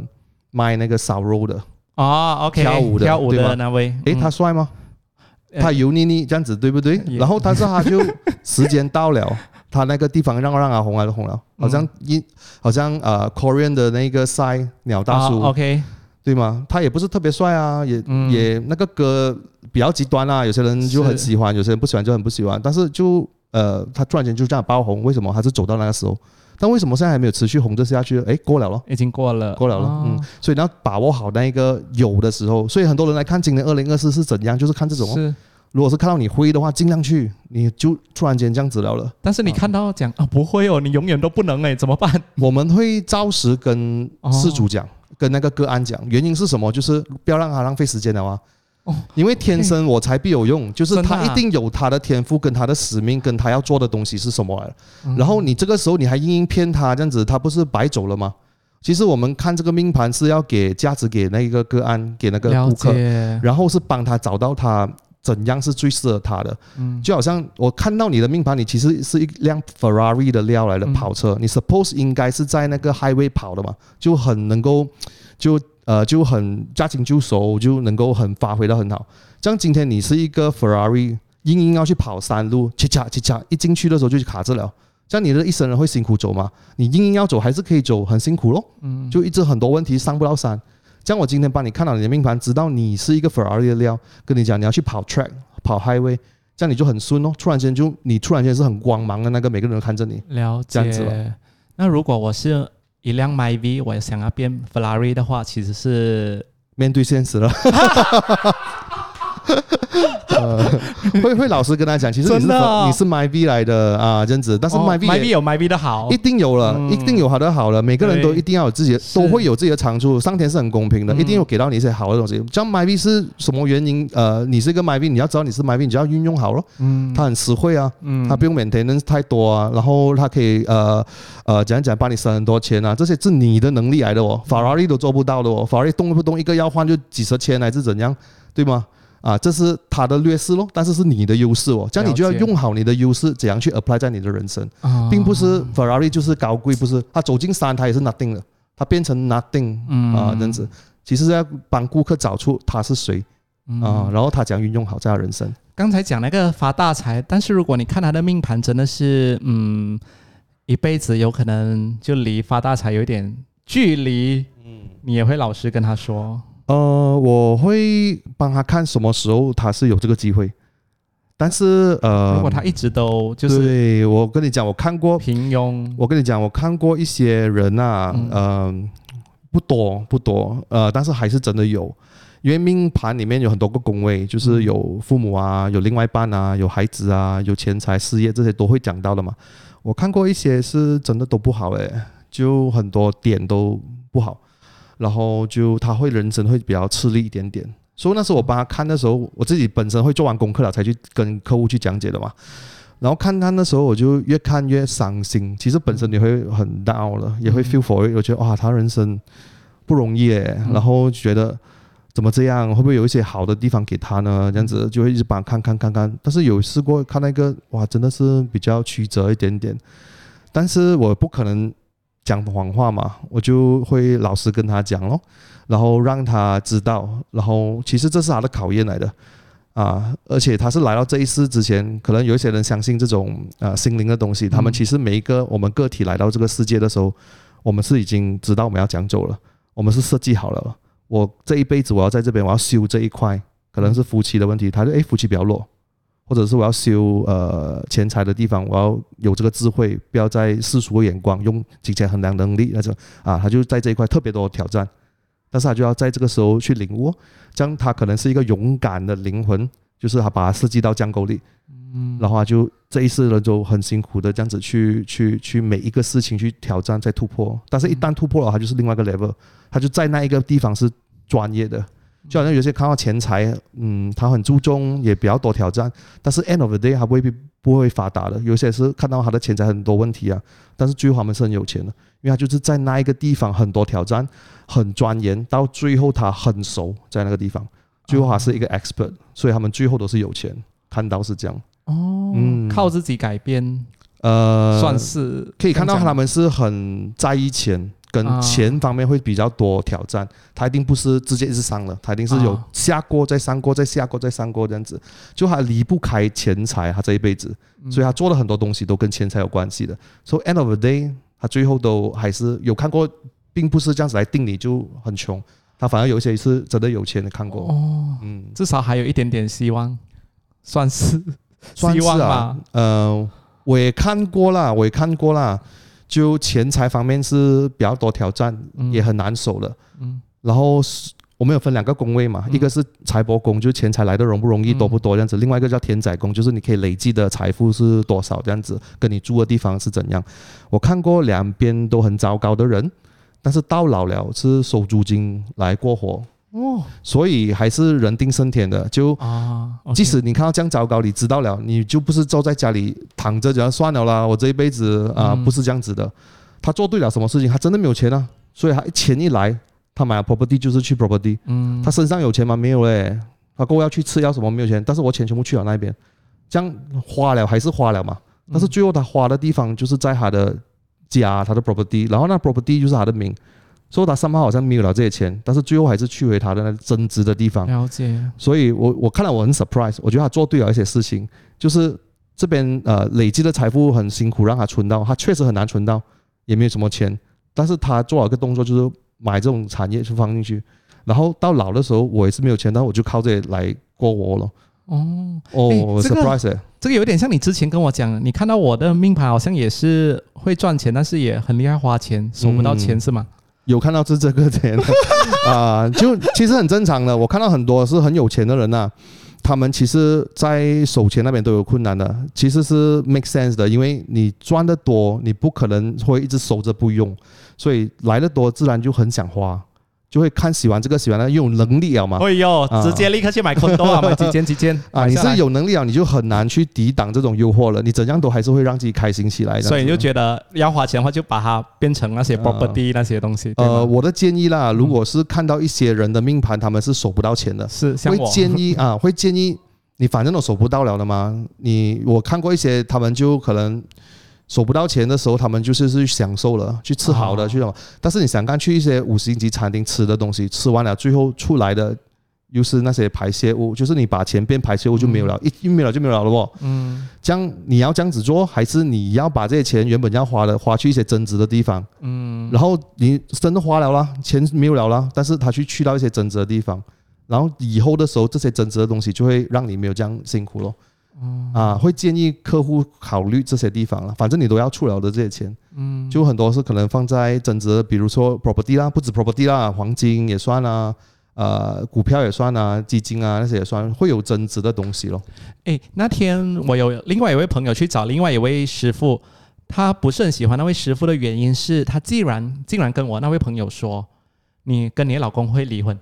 [SPEAKER 1] 卖那个烧肉的
[SPEAKER 2] 啊，OK，
[SPEAKER 1] 跳舞的
[SPEAKER 2] 跳舞的那位，
[SPEAKER 1] 诶，他帅吗？他油腻腻这样子对不对？[laughs] 然后但是他就时间到了，他那个地方让让他红还是红了，好像一好像呃 Korean 的那个赛鸟大叔
[SPEAKER 2] ，OK。
[SPEAKER 1] 对吗？他也不是特别帅啊，也也那个歌比较极端啊，有些人就很喜欢，有些人不喜欢就很不喜欢。但是就呃，他突然间就这样爆红，为什么？他是走到那个时候，但为什么现在还没有持续红着下去？哎，过了咯，
[SPEAKER 2] 已经过了，
[SPEAKER 1] 过了了。嗯，所以你要把握好那一个有的时候。所以很多人来看今年二零二四是怎样，就是看这种。
[SPEAKER 2] 是，
[SPEAKER 1] 如果是看到你会的话，尽量去，你就突然间这样子了了。
[SPEAKER 2] 但是你看到讲啊，不会哦，你永远都不能哎，怎么办？
[SPEAKER 1] 我们会照实跟事主讲。跟那个个案讲，原因是什么？就是不要让他浪费时间了啊！哦，因为天生我材必有用，就是他一定有他的天赋跟他的使命，跟他要做的东西是什么来然后你这个时候你还硬硬骗他，这样子他不是白走了吗？其实我们看这个命盘是要给价值给那个个案，给那个顾客，然后是帮他找到他。怎样是最适合他的？嗯，就好像我看到你的命盘，你其实是一辆 Ferrari 的料来的跑车，你 suppose 应该是在那个 highway 跑的嘛，就很能够，就呃就很驾轻就熟，就能够很发挥的很好。像今天你是一个 Ferrari，硬硬要去跑山路，切恰切恰，一进去的时候就卡着了。像你的一生人会辛苦走吗？你硬硬要走还是可以走，很辛苦咯。嗯，就一直很多问题上不到山。像我今天帮你看到你的命盘，知道你是一个 Ferrari 的料，跟你讲你要去跑 track、跑 highway，这样你就很顺哦。突然间就你突然间是很光芒的那个，每个人都看着你。
[SPEAKER 2] 了解。那如果我是一辆 MyV，我想要变 Ferrari 的话，其实是
[SPEAKER 1] 面对现实了。[laughs] [laughs] 呃，会会老实跟他讲，其实你是你是 My V 来的啊，这样子。但是 My
[SPEAKER 2] V My V 有 My V 的好，
[SPEAKER 1] 一定有了，一定有好的好了。每个人都一定要有自己的，都会有自己的长处。上天是很公平的，一定有给到你一些好的东西。像 My V 是什么原因？呃，你是一个 My V，你要知道你是 My V，你就要运用好了。嗯，它很实惠啊，嗯，它不用 maintenance 太多啊，然后它可以呃呃讲讲帮你省很多钱啊，这些是你的能力来的哦。法拉利都做不到的哦，法拉利动不动一个要换就几十千还是怎样，对吗？啊，这是他的劣势咯，但是是你的优势哦。这样你就要用好你的优势，怎样去 apply 在你的人生，并不是 Ferrari 就是高贵，不是他走进山，他也是 nothing 了，他变成 nothing 啊，这样子。其实要帮顾客找出他是谁啊，然后他怎样运用好在他人生。
[SPEAKER 2] 刚才讲那个发大财，但是如果你看他的命盘，真的是嗯，一辈子有可能就离发大财有一点距离，嗯，你也会老实跟他说，
[SPEAKER 1] 呃，我会帮他看什么时候他是有这个机会，但是呃，
[SPEAKER 2] 如果他一直都就是
[SPEAKER 1] 对我跟你讲，我看过，
[SPEAKER 2] 平庸，
[SPEAKER 1] 我跟你讲，我看过一些人啊，嗯、不多不多，呃，但是还是真的有，因为命盘里面有很多个宫位，就是有父母啊，有另外一半啊，有孩子啊，有钱财、事业这些都会讲到的嘛。我看过一些是真的都不好诶，就很多点都不好，然后就他会人生会比较吃力一点点。所以那时候我帮他看的时候，我自己本身会做完功课了才去跟客户去讲解的嘛。然后看他那时候，我就越看越伤心。其实本身你会很 down 了，也会 feel for it。我觉得哇，他人生不容易诶，然后觉得怎么这样？会不会有一些好的地方给他呢？这样子就会一直帮他看看看看。但是有试过看那个哇，真的是比较曲折一点点。但是我不可能讲谎话嘛，我就会老实跟他讲咯，然后让他知道。然后其实这是他的考验来的。啊，而且他是来到这一世之前，可能有一些人相信这种啊心灵的东西。他们其实每一个我们个体来到这个世界的时候，我们是已经知道我们要讲走了，我们是设计好了。我这一辈子我要在这边，我要修这一块，可能是夫妻的问题。他就：“诶，夫妻比较弱，或者是我要修呃钱财的地方，我要有这个智慧，不要在世俗的眼光，用金钱衡量能力那种啊。”他就在这一块特别多挑战。但是他就要在这个时候去领悟，这样他可能是一个勇敢的灵魂，就是他把他设计到江沟里，嗯，然后他就这一世人就很辛苦的这样子去去去每一个事情去挑战再突破，但是一旦突破了，他就是另外一个 level，他就在那一个地方是专业的，就好像有些看到钱财，嗯，他很注重也比较多挑战，但是 end of the day 他未必不会发达的，有些是看到他的钱财很多问题啊，但是最后他们是很有钱的。因为他就是在那一个地方很多挑战，很钻研，到最后他很熟在那个地方，最后他是一个 expert，所以他们最后都是有钱，看到是这样。
[SPEAKER 2] 哦，嗯，靠自己改变，
[SPEAKER 1] 呃，
[SPEAKER 2] 算是
[SPEAKER 1] 可以看到他们是很在意钱，跟钱方面会比较多挑战。他一定不是直接一直上了，他一定是有下过再上过再下过再上过这样子，就他离不开钱财，他这一辈子，所以他做了很多东西都跟钱财有关系的。So end of the day。他最后都还是有看过，并不是这样子来定你就很穷，他反而有一些是真的有钱的看过。
[SPEAKER 2] 哦，嗯，至少还有一点点希望，算是
[SPEAKER 1] 希望吧。呃，我也看过啦，我也看过啦，就钱财方面是比较多挑战，也很难守的。嗯，然后是。我们有分两个宫位嘛，一个是财帛宫，就是钱财来的容不容易、多不多这样子；另外一个叫天宰宫，就是你可以累积的财富是多少这样子，跟你住的地方是怎样。我看过两边都很糟糕的人，但是到老了是收租金来过活哦，所以还是人定胜天的。就啊，即使你看到这样糟糕，你知道了，你就不是坐在家里躺着，就算了啦。我这一辈子啊，不是这样子的。他做对了什么事情，他真的没有钱啊，所以他钱一来。他买了 property 就是去 property，嗯，他身上有钱吗？没有嘞，他过要去吃要什么没有钱，但是我钱全部去了那边，这样花了还是花了嘛？但是最后他花的地方就是在他的家，他的 property，然后那 property 就是他的名，所以他三号好像没有了这些钱，但是最后还是去回他的那增值的地方。
[SPEAKER 2] 了解。
[SPEAKER 1] 所以我我看了我很 surprise，我觉得他做对了一些事情，就是这边呃累积的财富很辛苦让他存到，他确实很难存到，也没有什么钱，但是他做了一个动作就是。买这种产业去放进去，然后到老的时候我也是没有钱，但我就靠这来过活了。哦哦，surprise！
[SPEAKER 2] 这个有点像你之前跟我讲，你看到我的命盘好像也是会赚钱，但是也很厉害花钱，收不到钱是吗？
[SPEAKER 1] 有看到是这个钱啊，就其实很正常的。我看到很多是很有钱的人呐，他们其实在手钱那边都有困难的，其实是 make sense 的，因为你赚的多，你不可能会一直收着不用。所以来的多，自然就很想花，就会看喜欢这个喜欢那，个有能力了嘛。
[SPEAKER 2] 哎呦，直接立刻去买空多啊，买几件几件
[SPEAKER 1] 啊！你是有能力啊，你就很难去抵挡这种诱惑了。你怎样都还是会让自己开心起来。
[SPEAKER 2] 所以你就觉得要花钱的话，就把它变成那些 property 那些东西。
[SPEAKER 1] 呃，我的建议啦，如果是看到一些人的命盘，他们是守不到钱的，
[SPEAKER 2] 是
[SPEAKER 1] 会建议 [laughs] 啊，会建议你反正都守不到了的嘛。你我看过一些，他们就可能。收不到钱的时候，他们就是去享受了，去吃好的，去什么？但是你想看去一些五星级餐厅吃的东西，吃完了最后出来的又是那些排泄物，就是你把钱变排泄物就没有了，一一没有了就没有了了不？
[SPEAKER 2] 嗯
[SPEAKER 1] 这样你要这样子做，还是你要把这些钱原本要花的花去一些增值的地方？
[SPEAKER 2] 嗯
[SPEAKER 1] 然后你真的花了啦，钱没有了啦，但是他去去到一些增值的地方，然后以后的时候这些增值的东西就会让你没有这样辛苦咯。
[SPEAKER 2] 嗯
[SPEAKER 1] 啊，会建议客户考虑这些地方了，反正你都要出了的这些钱，
[SPEAKER 2] 嗯
[SPEAKER 1] 就很多是可能放在增值，比如说 property 啦，不止 property 啦，黄金也算啊，呃，股票也算啊，基金啊那些也算，会有增值的东西咯。
[SPEAKER 2] 诶，那天我有另外一位朋友去找另外一位师傅，他不是很喜欢那位师傅的原因是他既然竟然跟我那位朋友说，你跟你老公会离婚，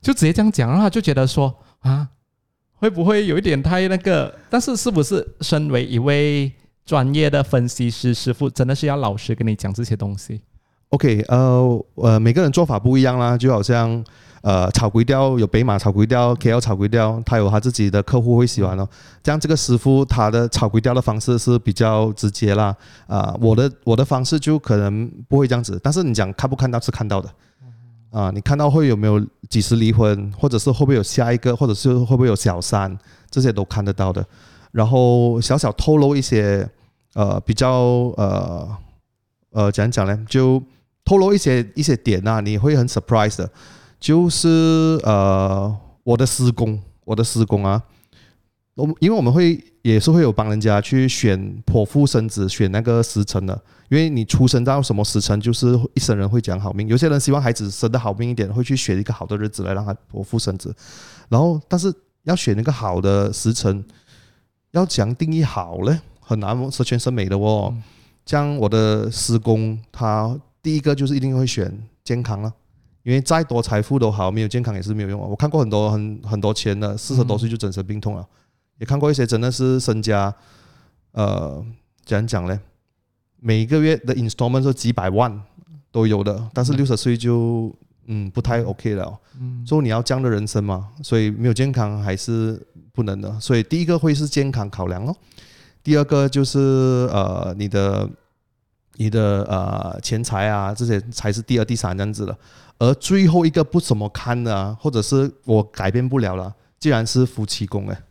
[SPEAKER 2] 就直接这样讲，然后他就觉得说啊，会不会有一点太那个？但是是不是身为一位专业的分析师师傅，真的是要老实跟你讲这些东西
[SPEAKER 1] ？OK，呃呃，每个人做法不一样啦，就好像呃炒粿条有北马炒粿条、KL 炒粿条，他有他自己的客户会喜欢哦。这样这个师傅他的炒粿条的方式是比较直接啦，啊、我的我的方式就可能不会这样子，但是你讲看不看到是看到的。啊，你看到会有没有几时离婚，或者是会不会有下一个，或者是会不会有小三，这些都看得到的。然后小小透露一些，呃，比较呃呃，怎样讲呢？就透露一些一些点啊，你会很 surprise 的。就是呃，我的施工，我的施工啊，我因为我们会也是会有帮人家去选剖腹生子，选那个时辰的。因为你出生到什么时辰，就是一生人会讲好命。有些人希望孩子生得好命一点，会去选一个好的日子来让他剖腹生子。然后，但是要选一个好的时辰，要讲定义好嘞，很难十全十美的哦。像我的施工，他第一个就是一定会选健康了，因为再多财富都好，没有健康也是没有用啊。我看过很多很很多钱的，四十多岁就整身病痛了，也看过一些真的是身家，呃，怎样讲嘞？每个月的 installment 是几百万都有的，但是六十岁就嗯不太 OK 了哦。
[SPEAKER 2] 嗯
[SPEAKER 1] 所以你要这样的人生嘛，所以没有健康还是不能的。所以第一个会是健康考量哦，第二个就是呃你的你的呃钱财啊这些才是第二、第三这样子的。而最后一个不怎么看的啊，或者是我改变不了了，既然是夫妻宫哎，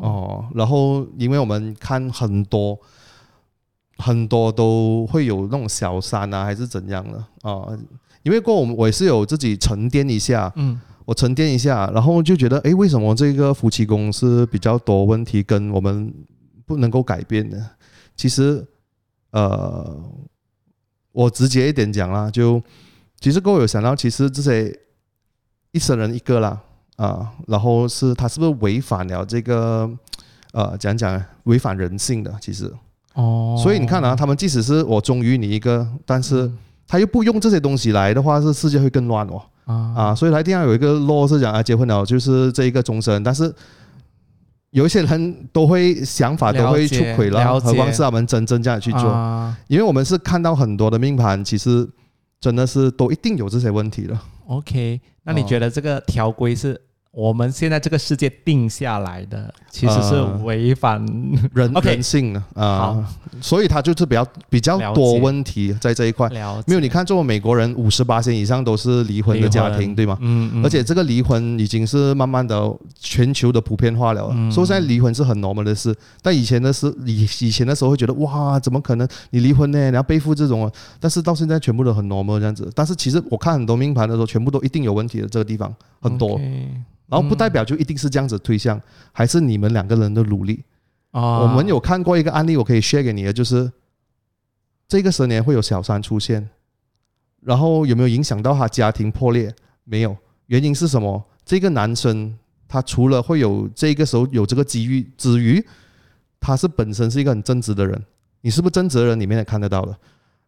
[SPEAKER 1] 哦，然后因为我们看很多。很多都会有那种小三啊，还是怎样的啊？因为过我们我也是有自己沉淀一下，
[SPEAKER 2] 嗯
[SPEAKER 1] 我沉淀一下，然后就觉得，哎，为什么这个夫妻宫是比较多问题，跟我们不能够改变的？其实，呃，我直接一点讲啦，就其实各位有想到，其实这些一生人一个啦，啊，然后是他是不是违反了这个呃，讲讲违反人性的？其实，
[SPEAKER 2] 哦，
[SPEAKER 1] 所以你看啊，他们即使是我忠于你一个，但是
[SPEAKER 2] 嗯。
[SPEAKER 1] 他又不用这些东西来的话，是世界会更乱哦。
[SPEAKER 2] 啊。
[SPEAKER 1] 啊，所以他一定要有一个 law 是讲啊，结婚了就是这一个终身，但是有一些人都会想法都会出轨了，何况是他们真正这样去做，
[SPEAKER 2] 啊。
[SPEAKER 1] 因为我们是看到很多的命盘，其实真的是都一定有这些问题的。
[SPEAKER 2] OK，那你
[SPEAKER 1] 哦
[SPEAKER 2] 觉得这个条规是我们现在这个世界定下来的，其实是
[SPEAKER 1] 呃
[SPEAKER 2] 违反
[SPEAKER 1] 人 [laughs] 人性的
[SPEAKER 2] 好
[SPEAKER 1] 啊，所以他就是比较比较多问题在这一块。没有，你看，作为美国人，五十八线以上都是离婚的家庭，对吗？
[SPEAKER 2] 嗯嗯，
[SPEAKER 1] 而且这个离婚已经是慢慢的全球的普遍化了，
[SPEAKER 2] 嗯
[SPEAKER 1] 所以现在离婚是很 normal 的事。但以前的是以以前的时候会觉得哇，怎么可能你离婚呢？你要背负这种啊？但是到现在全部都很 normal 这样子。但是其实我看很多命盘的时候，全部都一定有问题的这个地方很多然后不代表就一定是这样子推向，还是你们两个人的努力。
[SPEAKER 2] 啊
[SPEAKER 1] 我们有看过一个案例，我可以 share 给你的，就是这个十年会有小三出现，然后有没有影响到他家庭破裂？没有，原因是什么？这个男生他除了会有这个时候有这个机遇之余，他是本身是一个很正直的人，你是不是正直的人里面也看得到的？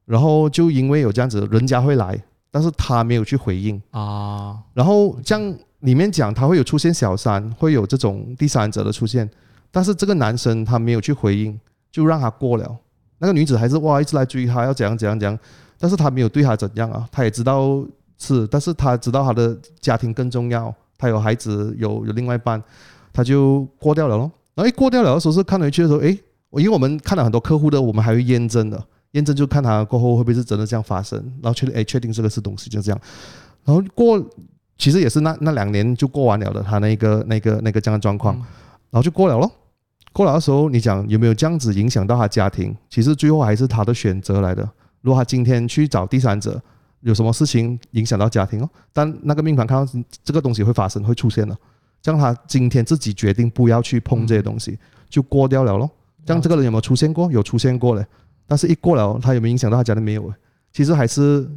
[SPEAKER 1] 然后就因为有这样子，人家会来，但是他没有去回应，
[SPEAKER 2] 啊
[SPEAKER 1] 然后这样里面讲他会有出现小三，会有这种第三者的出现，但是这个男生他没有去回应，就让他过了。那个女子还是哇一直来追他，要怎样怎样怎样，但是他没有对他怎样啊，他也知道是，但是他知道他的家庭更重要，他有孩子，有有另外一半，他就过掉了咯。然后一过掉了的时候是看回去的时候，诶，我因为我们看了很多客户的，我们还会验证的，验证就看他过后会不会是真的这样发生，然后确定诶确定这个是东西就这样，然后过其实也是那那两年就过完了的，他那个那个那个这样的状况，然后就过了咯。过了的时候，你讲有没有这样子影响到他家庭？其实最后还是他的选择来的。如果他今天去找第三者，有什么事情影响到家庭哦？但那个命盘看到这个东西会发生，会出现了，这样他今天自己决定不要去碰这些东西，就过掉了咯。这样这个人有没有出现过？有出现过嘞。但是一过了，他有没有影响到他家庭？没有。其实还是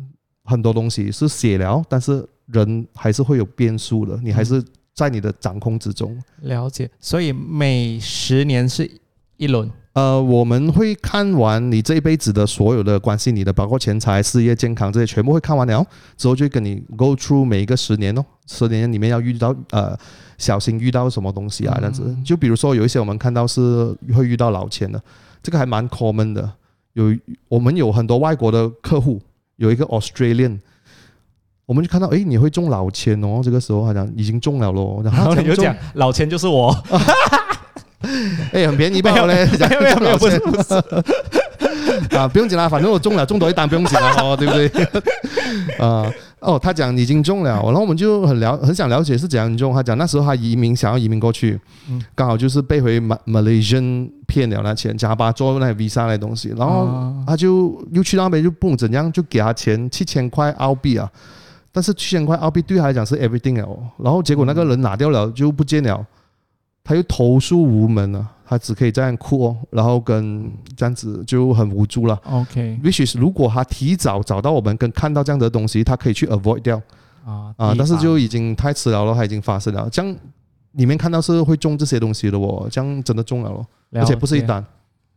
[SPEAKER 1] 很多东西是写了，但是人还是会有变数的，你还是在你的掌控之中。
[SPEAKER 2] 了解。所以每十年是一轮。
[SPEAKER 1] 呃，我们会看完你这一辈子的所有的关系，你的包括钱财、事业、健康这些，全部会看完了之后，就跟你 go through 每一个十年哦，十年里面要遇到呃，小心遇到什么东西啊，这样子。就比如说有一些我们看到是会遇到老千的，这个还蛮 common 的。有我们有很多外国的客户，有一个 Australian，我们就看到哎，你会中老千哦，这个时候好像已经中了喽，
[SPEAKER 2] 然后你就讲老千就是我。[laughs]
[SPEAKER 1] 哎，很便宜吧？
[SPEAKER 2] 没有嘞，没有没有，不是不是 [laughs]
[SPEAKER 1] 啊，不用紧啦，反正我中了，中多一单不用紧了哦，对不对？[laughs] 啊，哦，他讲已经中了，然后我们就很了很想了解是怎样中。他讲那时候他移民想要移民过去，刚好就是被回马 Malaysian 骗了那钱，假巴做那 visa 那东西，然后他就又去那边就不怎样，就给他钱七千块澳币啊，但是七千块澳币对他来讲是 everything 哦，然后结果那个人拿掉了就不见了。他又投诉无门啊，他只可以这样哭哦，然后跟这样子就很无助了。
[SPEAKER 2] OK，which
[SPEAKER 1] is 如果他提早找到我们跟看到这样的东西，他可以去 avoid 掉啊啊，但是就已经太迟了了，他已经发生了。这样里面看到是会中这些东西的哦，这样真的中了咯，而且不是一单，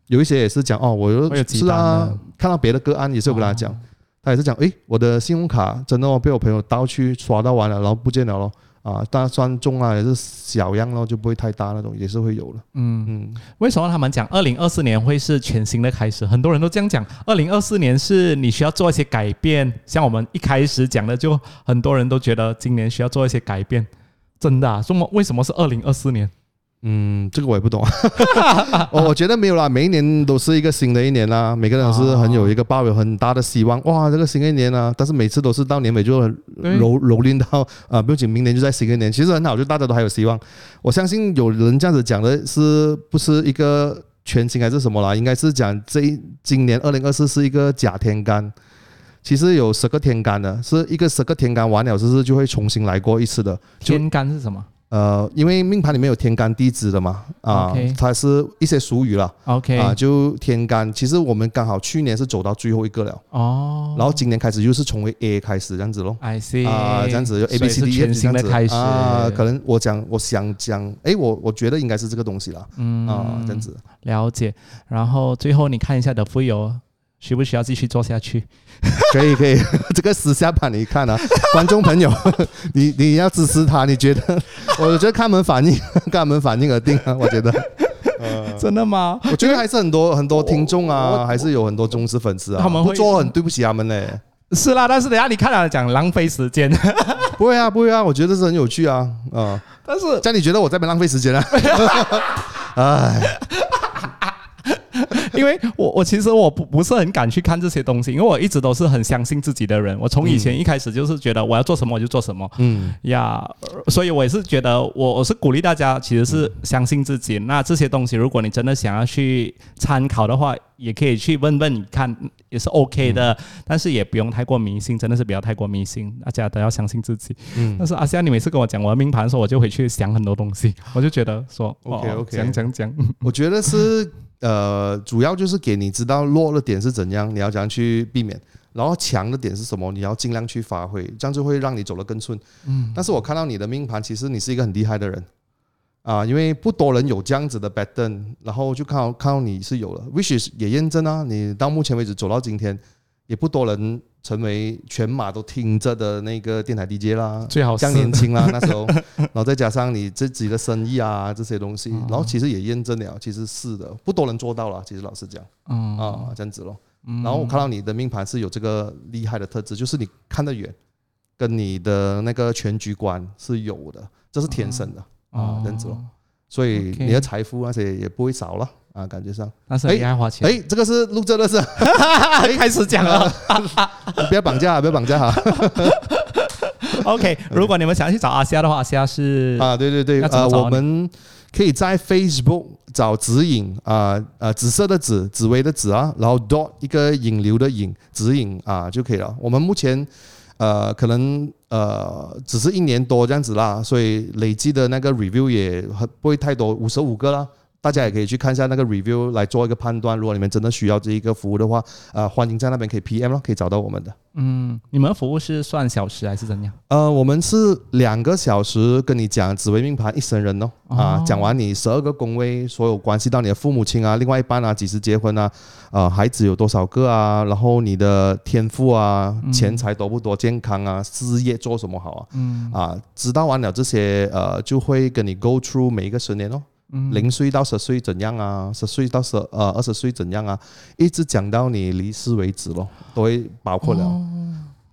[SPEAKER 1] 有一些也是讲哦，我有是啊，看到别的个案也是有跟他讲，他也是讲诶，我的信用卡真的哦被我朋友盗去刷到完了，然后不见了咯。啊，但算中啊，也是小样咯，就不会太大那种，也是会有了。
[SPEAKER 2] 嗯嗯，为什么他们讲二零二四年会是全新的开始？很多人都这样讲，二零二四年是你需要做一些改变。像我们一开始讲的，就很多人都觉得今年需要做一些改变。真的？什么？为什么是二零二四年？
[SPEAKER 1] 嗯，这个我也不懂。我 [laughs] 我觉得没有啦，每一年都是一个新的一年啦，每个人是很有一个抱有很大的希望。哇，这个新的一年啊，但是每次都是到年尾就蹂蹂躏到啊，不仅明年就在新的一年，其实很好，就大家都还有希望。我相信有人这样子讲的是不是一个全新还是什么啦？应该是讲这今年二零二四是一个假天干，其实有十个天干的，是一个十个天干完了之后就会重新来过一次的。
[SPEAKER 2] 天干是什么？
[SPEAKER 1] 呃，因为命盘里面有天干地支的嘛，啊，它是一些俗语了
[SPEAKER 2] ，OK，
[SPEAKER 1] 啊，就天干，其实我们刚好去年是走到最后一个了，哦，然后今年开始又是从 A 开始这样子咯
[SPEAKER 2] ，I see，
[SPEAKER 1] 啊，这样子就 A B C D
[SPEAKER 2] 全新的开始。
[SPEAKER 1] 啊，可能我讲，我想讲，哎，我我觉得应该是这个东西了，嗯，啊，这样子，
[SPEAKER 2] 了解，然后最后你看一下的富有。需不需要继续做下去？
[SPEAKER 1] 可以可以，[laughs] 这个私下版你看啊，[laughs] 观众朋友，[laughs] 你你要支持他，你觉得？我觉得看门反应，看们反应而定啊，我觉得。
[SPEAKER 2] 真的吗？
[SPEAKER 1] 我觉得还是很多很多听众啊，还是有很多忠实粉丝啊。
[SPEAKER 2] 他们会
[SPEAKER 1] 做很对不起他们嘞。
[SPEAKER 2] 是啦，但是等下你看了讲浪费时间。
[SPEAKER 1] 不会啊，不会啊，我觉得是很有趣啊啊！
[SPEAKER 2] 但是
[SPEAKER 1] 这样你觉得我在边浪费时间啊？哎。
[SPEAKER 2] 因为我我其实我不不是很敢去看这些东西，因为我一直都是很相信自己的人。我从以前一开始就是觉得我要做什么我就做什么，嗯呀，所以我也是觉得我我是鼓励大家其实是相信自己。那这些东西如果你真的想要去参考的话，也可以去问问你看也是 OK 的，但是也不用太过迷信，真的是不要太过迷信，大家都要相信自己。嗯，但是阿夏，你每次跟我讲我的命盘的时候，我就回去想很多东西，我就觉得说
[SPEAKER 1] OK OK
[SPEAKER 2] 讲讲讲，
[SPEAKER 1] 我觉得是。呃，主要就是给你知道弱的点是怎样，你要怎样去避免，然后强的点是什么，你要尽量去发挥，这样就会让你走得更顺。嗯，但是我看到你的命盘，其实你是一个很厉害的人啊，因为不多人有这样子的 pattern，然后就看到看到你是有了，which 也验证啊，你到目前为止走到今天，也不多人。成为全马都听着的那个电台 DJ 啦，
[SPEAKER 2] 最好
[SPEAKER 1] 像年轻啦那时候，[laughs] 然后再加上你自己的生意啊这些东西，然后其实也验证了，其实是的，不多人做到了。其实老实讲，啊这样子咯。然后我看到你的命盘是有这个厉害的特质，就是你看得远，跟你的那个全局观是有的，这是天生的啊这样子咯。所以你的财富那些也不会少了。啊，感觉上，
[SPEAKER 2] 但是你爱花钱。
[SPEAKER 1] 哎，这个是录这的是，[laughs]
[SPEAKER 2] 开始讲了，[laughs]
[SPEAKER 1] 不要绑架，不要绑架哈。[laughs]
[SPEAKER 2] OK，如果你们想去找阿虾的话，阿夏是
[SPEAKER 1] 啊，对对对，呃，我们可以在 Facebook 找指引啊呃紫色的紫，紫薇的紫啊，然后 dot 一个引流的引指引啊就可以了。我们目前呃可能呃只是一年多这样子啦，所以累积的那个 review 也很不会太多，五十五个啦。大家也可以去看一下那个 review 来做一个判断。如果你们真的需要这一个服务的话，呃，欢迎在那边可以 PM 咯，可以找到我们的。
[SPEAKER 2] 嗯，你们服务是算小时还是怎样？
[SPEAKER 1] 呃，我们是两个小时跟你讲紫微命盘一生人哦，啊，讲完你十二个宫位，所有关系到你的父母亲啊，另外一半啊，几时结婚啊，呃，孩子有多少个啊，然后你的天赋啊，钱财多不多，健康啊，事业做什么好啊，
[SPEAKER 2] 嗯
[SPEAKER 1] 啊，知道完了这些，呃，就会跟你 go through 每一个十年哦。零岁到十岁怎样啊？十岁到十呃二十岁怎样啊？一直讲到你离世为止咯，都会包括了。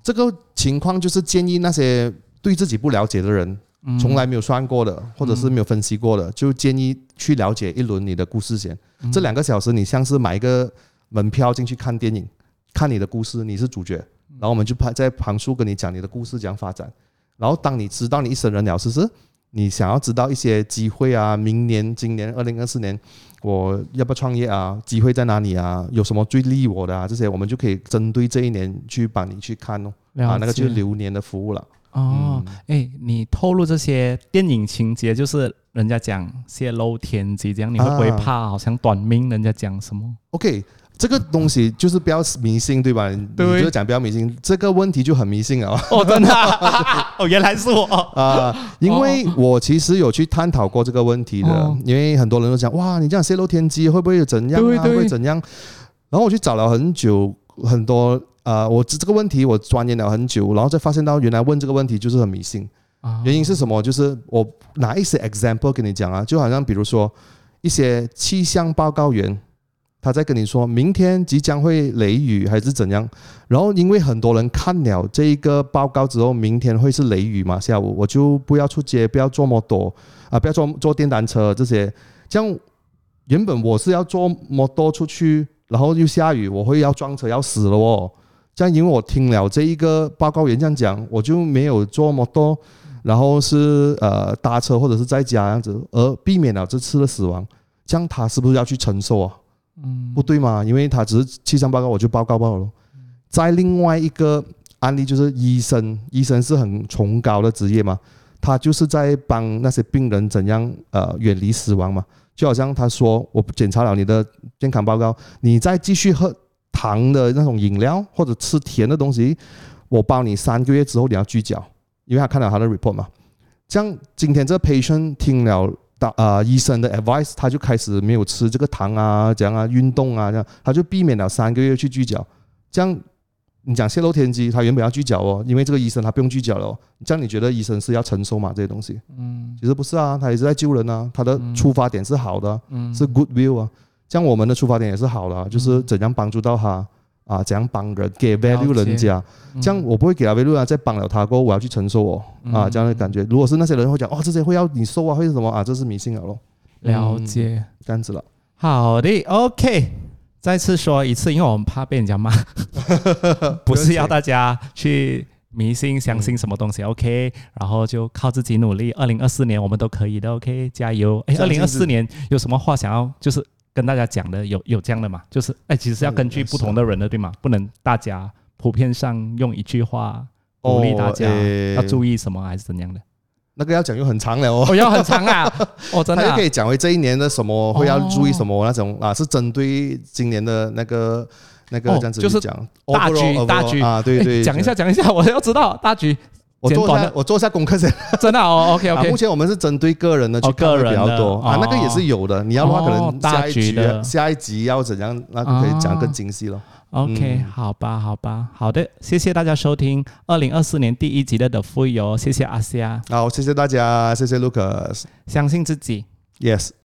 [SPEAKER 1] 这个情况就是建议那些对自己不了解的人，从来没有算过的，或者是没有分析过的，就建议去了解一轮你的故事先。这两个小时，你像是买一个门票进去看电影，看你的故事，你是主角，然后我们就拍在旁述跟你讲你的故事怎样发展。然后当你知道你一生人了，是不是？你想要知道一些机会啊，明年、今年二零二四年，我要不要创业啊？机会在哪里啊？有什么最利我的啊？这些我们就可以针对这一年去帮你去看哦。啊，那个就是流年的服务了。
[SPEAKER 2] 哦，哎，你透露这些电影情节，就是人家讲泄露天机这样，你会不会
[SPEAKER 1] 啊
[SPEAKER 2] 怕好像短命？人家讲什么
[SPEAKER 1] ？OK，这个东西就是不要迷信，对吧？你
[SPEAKER 2] 对
[SPEAKER 1] 就讲不要迷信，这个问题就很迷信啊
[SPEAKER 2] 哦，真的啊、[laughs] 哦，原来是我。
[SPEAKER 1] 啊、因为我其实有去探讨过这个问题的，
[SPEAKER 2] 哦
[SPEAKER 1] 因为很多人都讲哇，你这样泄露天机会不会怎样啊？会不会怎样？然后我去找了很久，很多呃，我这这个问题我钻研了很久，然后再发现到原来问这个问题就是很迷信。
[SPEAKER 2] 啊
[SPEAKER 1] 原因是什么？就是我拿一些 example 跟你讲啊，就好像比如说一些气象报告员，他在跟你说明天即将会雷雨还是怎样，然后因为很多人看了这一个报告之后，明天会是雷雨嘛，下午我就不要出街，不要坐摩托啊，不要坐坐电单车这些，这样原本我是要坐摩托出去，然后又下雨，我会要撞车要死了哦。这样，因为我听了这一个报告员这样讲，我就没有坐摩托，然后是呃搭车或者是在家这样子，而避免了这次的死亡。这样他是不是要去承受啊？
[SPEAKER 2] 嗯
[SPEAKER 1] 不对嘛，因为他只是气象报告，我就报告报了。在另外一个案例就是医生，医生是很崇高的职业嘛，他就是在帮那些病人怎样呃远离死亡嘛。就好像他说，我检查了你的健康报告，你再继续喝糖的那种饮料或者吃甜的东西，我包你三个月之后你要聚焦，因为他看了他的 report 嘛。像今天这个 patient 听了大呃医生的 advice，他就开始没有吃这个糖啊，这样啊，运动啊，这样他就避免了三个月去聚焦。这样你讲泄露天机，他原本要聚焦哦，因为这个医生他不用聚焦了、哦。这样你觉得医生是要承受嘛？这些东西？
[SPEAKER 2] 嗯
[SPEAKER 1] 其实不是啊，他也是在救人啊，他的出发点是好的啊、
[SPEAKER 2] 嗯
[SPEAKER 1] 是 good will 啊。这样我们的出发点也是好的、啊，就是怎样帮助到他啊，怎样帮人给 value 人家。这样我不会给他 value 啊，再帮了他过后，我要去承受哦啊
[SPEAKER 2] 嗯
[SPEAKER 1] 这样的感觉。如果是那些人会讲哦，这些会要你受啊，会是什么啊？这是迷信了咯，
[SPEAKER 2] 了解。
[SPEAKER 1] 这样子了。
[SPEAKER 2] 好的，OK。再次说一次，因为我们怕被人家骂，[laughs] 不是要大家去迷信、相信什么东西，OK。然后就靠自己努力，二零二四年我们都可以的，OK，加油！哎，二零二四年有什么话想要就是跟大家讲的？有有这样的嘛？就是哎，其实是要根据不同的人的，对吗？不能大家普遍上用一句话鼓励大家要注意什么，还是怎样的？
[SPEAKER 1] 那个要讲又很长了哦。[laughs]
[SPEAKER 2] 哦，要很长啊！[laughs] 哦，真的啊
[SPEAKER 1] 他就可以讲回这一年的什么会要注意什么那种啊，是针对今年的那个那个
[SPEAKER 2] 哦
[SPEAKER 1] 这样子
[SPEAKER 2] 就是
[SPEAKER 1] 讲
[SPEAKER 2] 大局大局
[SPEAKER 1] 啊，对对，
[SPEAKER 2] 哎 [laughs] 讲一下，讲一下，我要知道大局
[SPEAKER 1] 我做下我做一下功课先。[laughs]
[SPEAKER 2] 真的哦，[laughs] OK
[SPEAKER 1] 啊
[SPEAKER 2] ，OK，
[SPEAKER 1] 目前我们是针对个人的去
[SPEAKER 2] 哦
[SPEAKER 1] 看比
[SPEAKER 2] 个人比
[SPEAKER 1] 较多啊
[SPEAKER 2] 哦，
[SPEAKER 1] 那个也是有的。你要的话，可
[SPEAKER 2] 哦
[SPEAKER 1] 能
[SPEAKER 2] 大
[SPEAKER 1] 下一局下一集要怎样，那就可以讲更精细了。
[SPEAKER 2] OK，、
[SPEAKER 1] 嗯
[SPEAKER 2] 好吧，好吧，好的，谢谢大家收听二零二四年第一集的的富有，谢谢阿西亚，
[SPEAKER 1] 好，谢谢大家，谢谢 Lucas。
[SPEAKER 2] 相信自己。
[SPEAKER 1] Yes。